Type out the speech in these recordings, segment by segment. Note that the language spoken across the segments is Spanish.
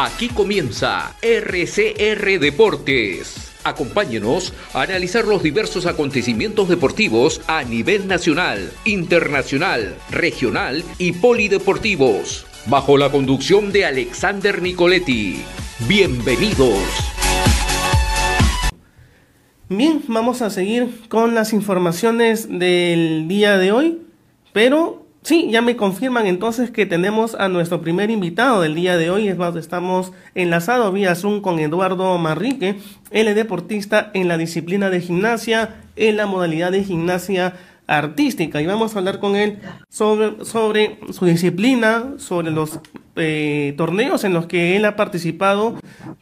Aquí comienza RCR Deportes. Acompáñenos a analizar los diversos acontecimientos deportivos a nivel nacional, internacional, regional y polideportivos, bajo la conducción de Alexander Nicoletti. Bienvenidos. Bien, vamos a seguir con las informaciones del día de hoy, pero Sí, ya me confirman entonces que tenemos a nuestro primer invitado del día de hoy. Es estamos enlazados vía Zoom con Eduardo Marrique, él es deportista en la disciplina de gimnasia, en la modalidad de gimnasia artística. Y vamos a hablar con él sobre, sobre su disciplina, sobre los eh, torneos en los que él ha participado,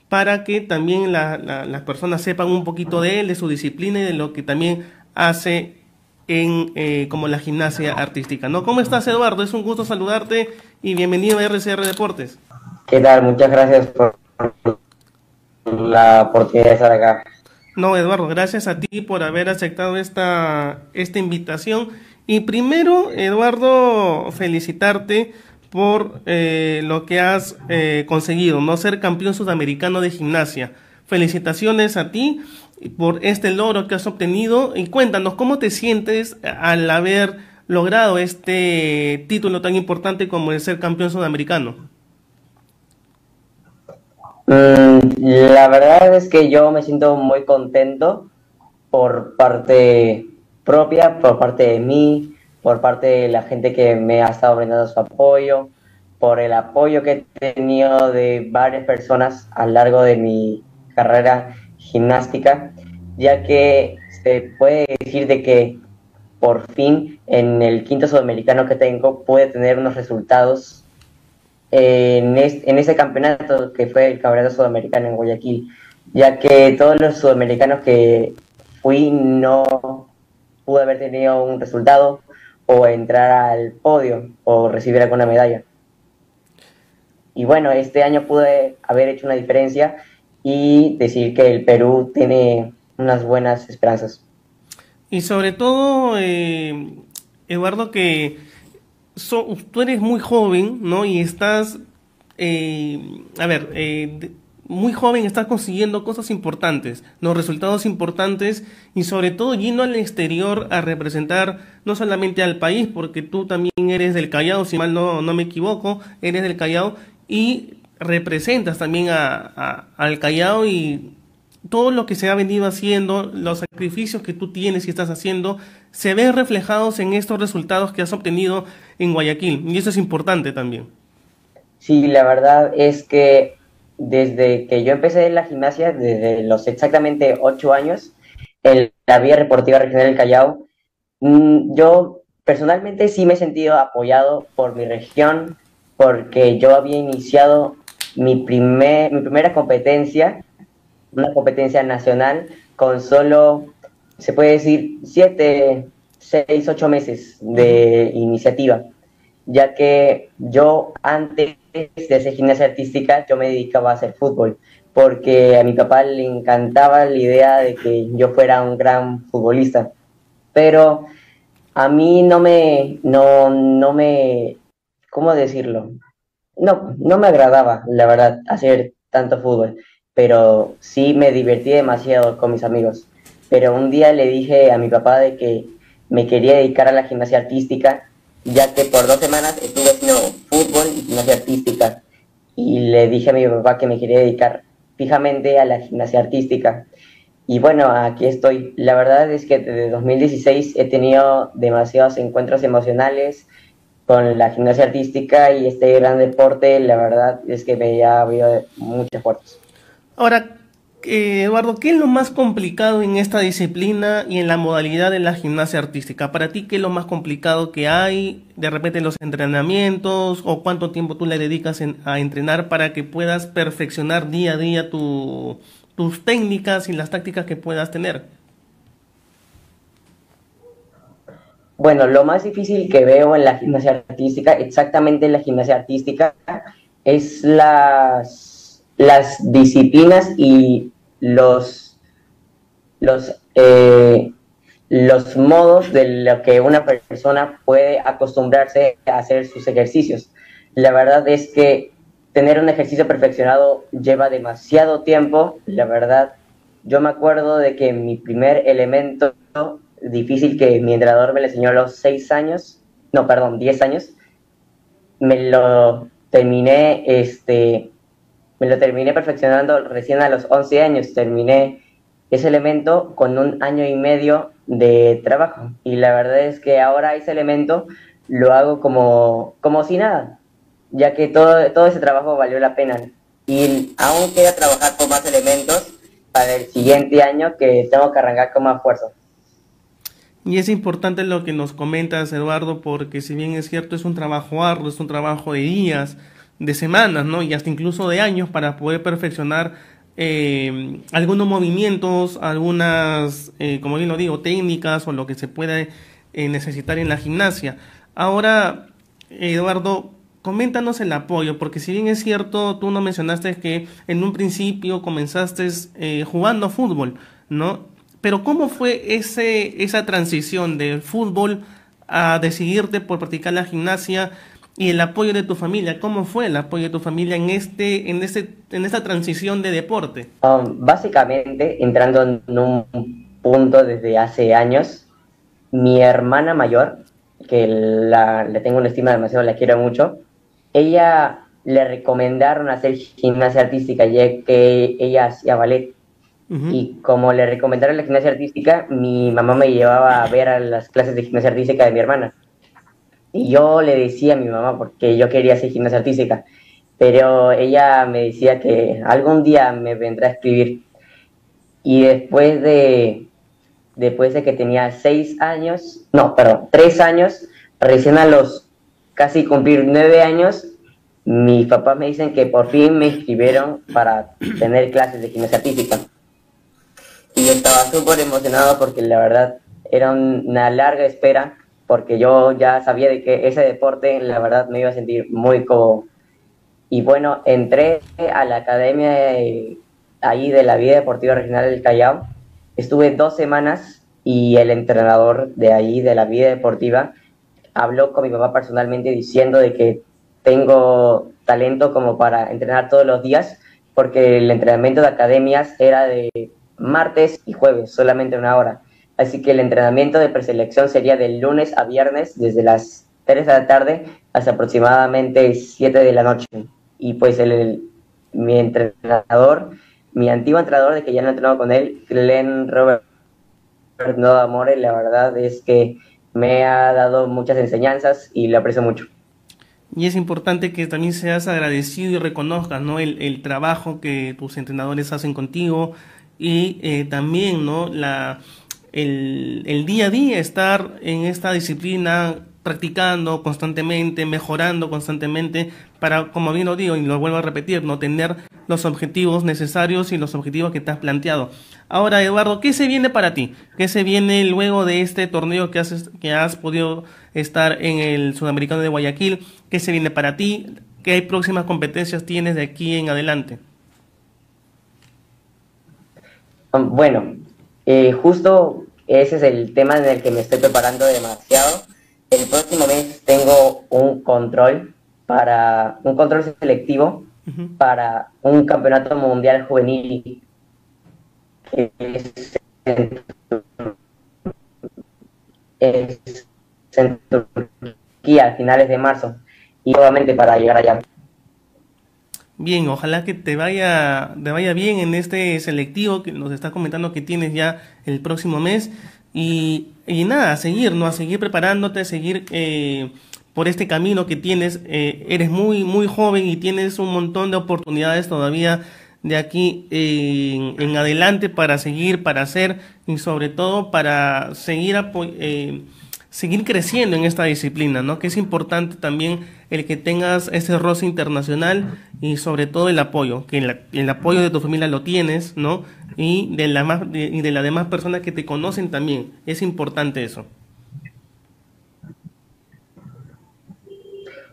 para que también las personas sepan un poquito de él, de su disciplina y de lo que también hace en eh, como la gimnasia artística. ¿no? ¿Cómo estás, Eduardo? Es un gusto saludarte y bienvenido a RCR Deportes. ¿Qué tal? Muchas gracias por la oportunidad de estar acá. No, Eduardo, gracias a ti por haber aceptado esta, esta invitación. Y primero, Eduardo, felicitarte por eh, lo que has eh, conseguido, no ser campeón sudamericano de gimnasia. Felicitaciones a ti por este logro que has obtenido y cuéntanos cómo te sientes al haber logrado este título tan importante como el ser campeón sudamericano. Mm, la verdad es que yo me siento muy contento por parte propia, por parte de mí, por parte de la gente que me ha estado brindando su apoyo, por el apoyo que he tenido de varias personas a lo largo de mi carrera gimnástica, ya que se puede decir de que por fin en el quinto sudamericano que tengo pude tener unos resultados en, en ese campeonato que fue el campeonato sudamericano en Guayaquil, ya que todos los sudamericanos que fui no pude haber tenido un resultado o entrar al podio o recibir alguna medalla. Y bueno, este año pude haber hecho una diferencia y decir que el Perú tiene unas buenas esperanzas. Y sobre todo, eh, Eduardo, que tú eres muy joven, ¿no? Y estás, eh, a ver, eh, muy joven, estás consiguiendo cosas importantes, ¿no? Resultados importantes y sobre todo yendo al exterior a representar no solamente al país, porque tú también eres del Callao, si mal no, no me equivoco, eres del Callao y representas también a, al Callao y todo lo que se ha venido haciendo, los sacrificios que tú tienes y estás haciendo, se ven reflejados en estos resultados que has obtenido en Guayaquil. Y eso es importante también. Sí, la verdad es que desde que yo empecé en la gimnasia, desde los exactamente ocho años, en la Vía Deportiva Regional del Callao, mm, yo personalmente sí me he sentido apoyado por mi región, porque yo había iniciado mi, primer, mi primera competencia, una competencia nacional, con solo, se puede decir, siete, seis, ocho meses de iniciativa, ya que yo antes de hacer gimnasia artística, yo me dedicaba a hacer fútbol, porque a mi papá le encantaba la idea de que yo fuera un gran futbolista, pero a mí no me, no, no me, ¿cómo decirlo? No, no me agradaba, la verdad, hacer tanto fútbol, pero sí me divertí demasiado con mis amigos. Pero un día le dije a mi papá de que me quería dedicar a la gimnasia artística, ya que por dos semanas estuve haciendo fútbol y gimnasia artística. Y le dije a mi papá que me quería dedicar fijamente a la gimnasia artística. Y bueno, aquí estoy. La verdad es que desde 2016 he tenido demasiados encuentros emocionales, con la gimnasia artística y este gran deporte, la verdad es que me ha habido muchas fuerzas. Ahora, eh, Eduardo, ¿qué es lo más complicado en esta disciplina y en la modalidad de la gimnasia artística? Para ti, ¿qué es lo más complicado que hay? De repente los entrenamientos o cuánto tiempo tú le dedicas a entrenar para que puedas perfeccionar día a día tus técnicas y las tácticas que puedas tener. Bueno, lo más difícil que veo en la gimnasia artística, exactamente en la gimnasia artística, es las, las disciplinas y los, los, eh, los modos de lo que una persona puede acostumbrarse a hacer sus ejercicios. La verdad es que tener un ejercicio perfeccionado lleva demasiado tiempo, la verdad. Yo me acuerdo de que mi primer elemento difícil que mi entrenador me le enseñó a los 6 años, no, perdón, 10 años, me lo terminé, este, me lo terminé perfeccionando recién a los 11 años, terminé ese elemento con un año y medio de trabajo. Y la verdad es que ahora ese elemento lo hago como, como si nada, ya que todo, todo ese trabajo valió la pena. Y aún queda trabajar con más elementos para el siguiente año que tengo que arrancar con más fuerza. Y es importante lo que nos comentas, Eduardo, porque si bien es cierto, es un trabajo arduo, es un trabajo de días, de semanas, ¿no? Y hasta incluso de años para poder perfeccionar eh, algunos movimientos, algunas, eh, como bien lo digo, técnicas o lo que se pueda eh, necesitar en la gimnasia. Ahora, Eduardo, coméntanos el apoyo, porque si bien es cierto, tú no mencionaste que en un principio comenzaste jugando fútbol, ¿no? Pero ¿cómo fue ese, esa transición del fútbol a decidirte por practicar la gimnasia y el apoyo de tu familia? ¿Cómo fue el apoyo de tu familia en, este, en, este, en esta transición de deporte? Um, básicamente, entrando en un punto desde hace años, mi hermana mayor, que la, le tengo una estima demasiado, la quiero mucho, ella le recomendaron hacer gimnasia artística, ya que ella hacía ballet. Y como le recomendaron la gimnasia artística, mi mamá me llevaba a ver a las clases de gimnasia artística de mi hermana. Y yo le decía a mi mamá, porque yo quería hacer gimnasia artística, pero ella me decía que algún día me vendrá a escribir. Y después de, después de que tenía seis años, no, perdón, tres años, recién a los casi cumplir nueve años, mis papás me dicen que por fin me inscribieron para tener clases de gimnasia artística y estaba súper emocionado porque la verdad era una larga espera porque yo ya sabía de que ese deporte la verdad me iba a sentir muy cómodo. Y bueno, entré a la academia ahí de la vida deportiva regional del Callao. Estuve dos semanas y el entrenador de ahí, de la vida deportiva, habló con mi papá personalmente diciendo de que tengo talento como para entrenar todos los días, porque el entrenamiento de academias era de martes y jueves, solamente una hora. Así que el entrenamiento de preselección sería de lunes a viernes, desde las 3 de la tarde hasta aproximadamente 7 de la noche. Y pues el, mi entrenador, mi antiguo entrenador, de que ya no he entrenado con él, Glenn Robert No Amore, la verdad es que me ha dado muchas enseñanzas y lo aprecio mucho. Y es importante que también seas agradecido y reconozcas ¿no? el, el trabajo que tus entrenadores hacen contigo, y eh, también ¿no? La, el, el, día a día estar en esta disciplina practicando constantemente, mejorando constantemente para, como bien lo digo y lo vuelvo a repetir, no tener los objetivos necesarios y los objetivos que te has planteado. Ahora, Eduardo, ¿qué se viene para ti? ¿Qué se viene luego de este torneo que has, que has podido estar en el Sudamericano de Guayaquil? ¿Qué se viene para ti? ¿Qué próximas competencias tienes de aquí en adelante? Bueno, eh, justo ese es el tema en el que me estoy preparando demasiado. El próximo mes tengo un control para un control selectivo para un campeonato mundial juvenil es en Turquía a finales de marzo y nuevamente para llegar allá. Bien, ojalá que te vaya, te vaya bien en este selectivo que nos está comentando que tienes ya el próximo mes. Y, y nada, a seguir, ¿no? A seguir preparándote, a seguir eh, por este camino que tienes. Eh, eres muy, muy joven y tienes un montón de oportunidades todavía de aquí en, en adelante para seguir, para hacer y sobre todo para seguir eh, seguir creciendo en esta disciplina, ¿no? Que es importante también el que tengas ese roce internacional y sobre todo el apoyo, que el, apoyo de tu familia lo tienes, ¿no? Y de la más, y de las demás personas que te conocen también. Es importante eso.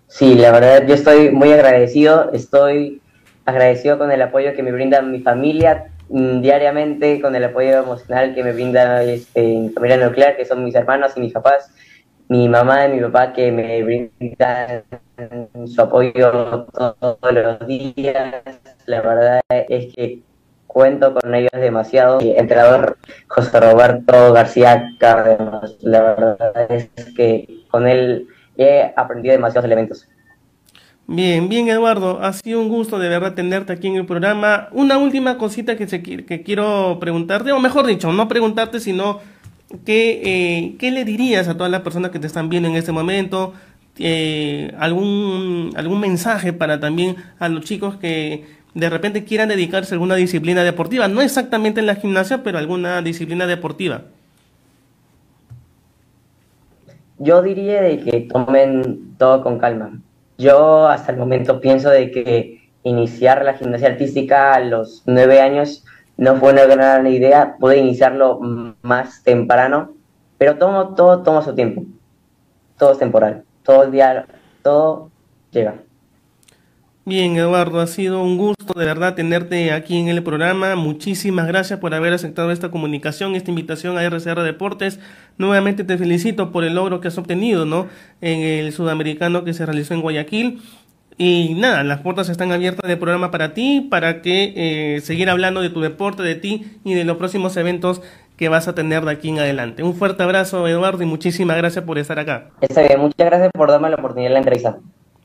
Sí, la verdad yo estoy muy agradecido, estoy agradecido con el apoyo que me brinda mi familia, diariamente con el apoyo emocional que me brinda este, mi familia nuclear, que son mis hermanos y mis papás. mi mamá y mi papá que me brindan su apoyo todos los días. La verdad es que cuento con ellos demasiado. El entrenador José Roberto García Cárdenas, la verdad es que con él he aprendido demasiados elementos. Bien, bien Eduardo, ha sido un gusto de verdad tenerte aquí en el programa. Una última cosita que, se, que quiero preguntarte, o mejor dicho, no preguntarte, sino que, eh, ¿qué le dirías a todas las personas que te están viendo en este momento? Eh, algún, algún mensaje para también a los chicos que de repente quieran dedicarse a alguna disciplina deportiva, no exactamente en la gimnasia, pero alguna disciplina deportiva. Yo diría de que tomen todo con calma yo hasta el momento pienso de que iniciar la gimnasia artística a los nueve años no fue una gran idea, pude iniciarlo más temprano, pero todo, todo toma su tiempo, todo es temporal, todo el día, todo llega. Bien, Eduardo, ha sido un gusto de verdad tenerte aquí en el programa. Muchísimas gracias por haber aceptado esta comunicación, esta invitación a RCR Deportes. Nuevamente te felicito por el logro que has obtenido, ¿no? En el sudamericano que se realizó en Guayaquil. Y nada, las puertas están abiertas del programa para ti, para que eh, seguir hablando de tu deporte, de ti y de los próximos eventos que vas a tener de aquí en adelante. Un fuerte abrazo, Eduardo, y muchísimas gracias por estar acá. Está bien, muchas gracias por darme la oportunidad de la entrevista.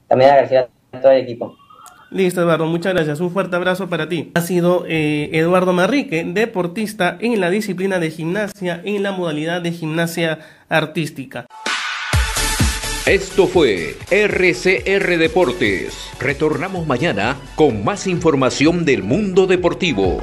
También agradecer a todo el equipo. Listo, Eduardo, muchas gracias. Un fuerte abrazo para ti. Ha sido eh, Eduardo Marrique, deportista en la disciplina de gimnasia, en la modalidad de gimnasia artística. Esto fue RCR Deportes. Retornamos mañana con más información del mundo deportivo.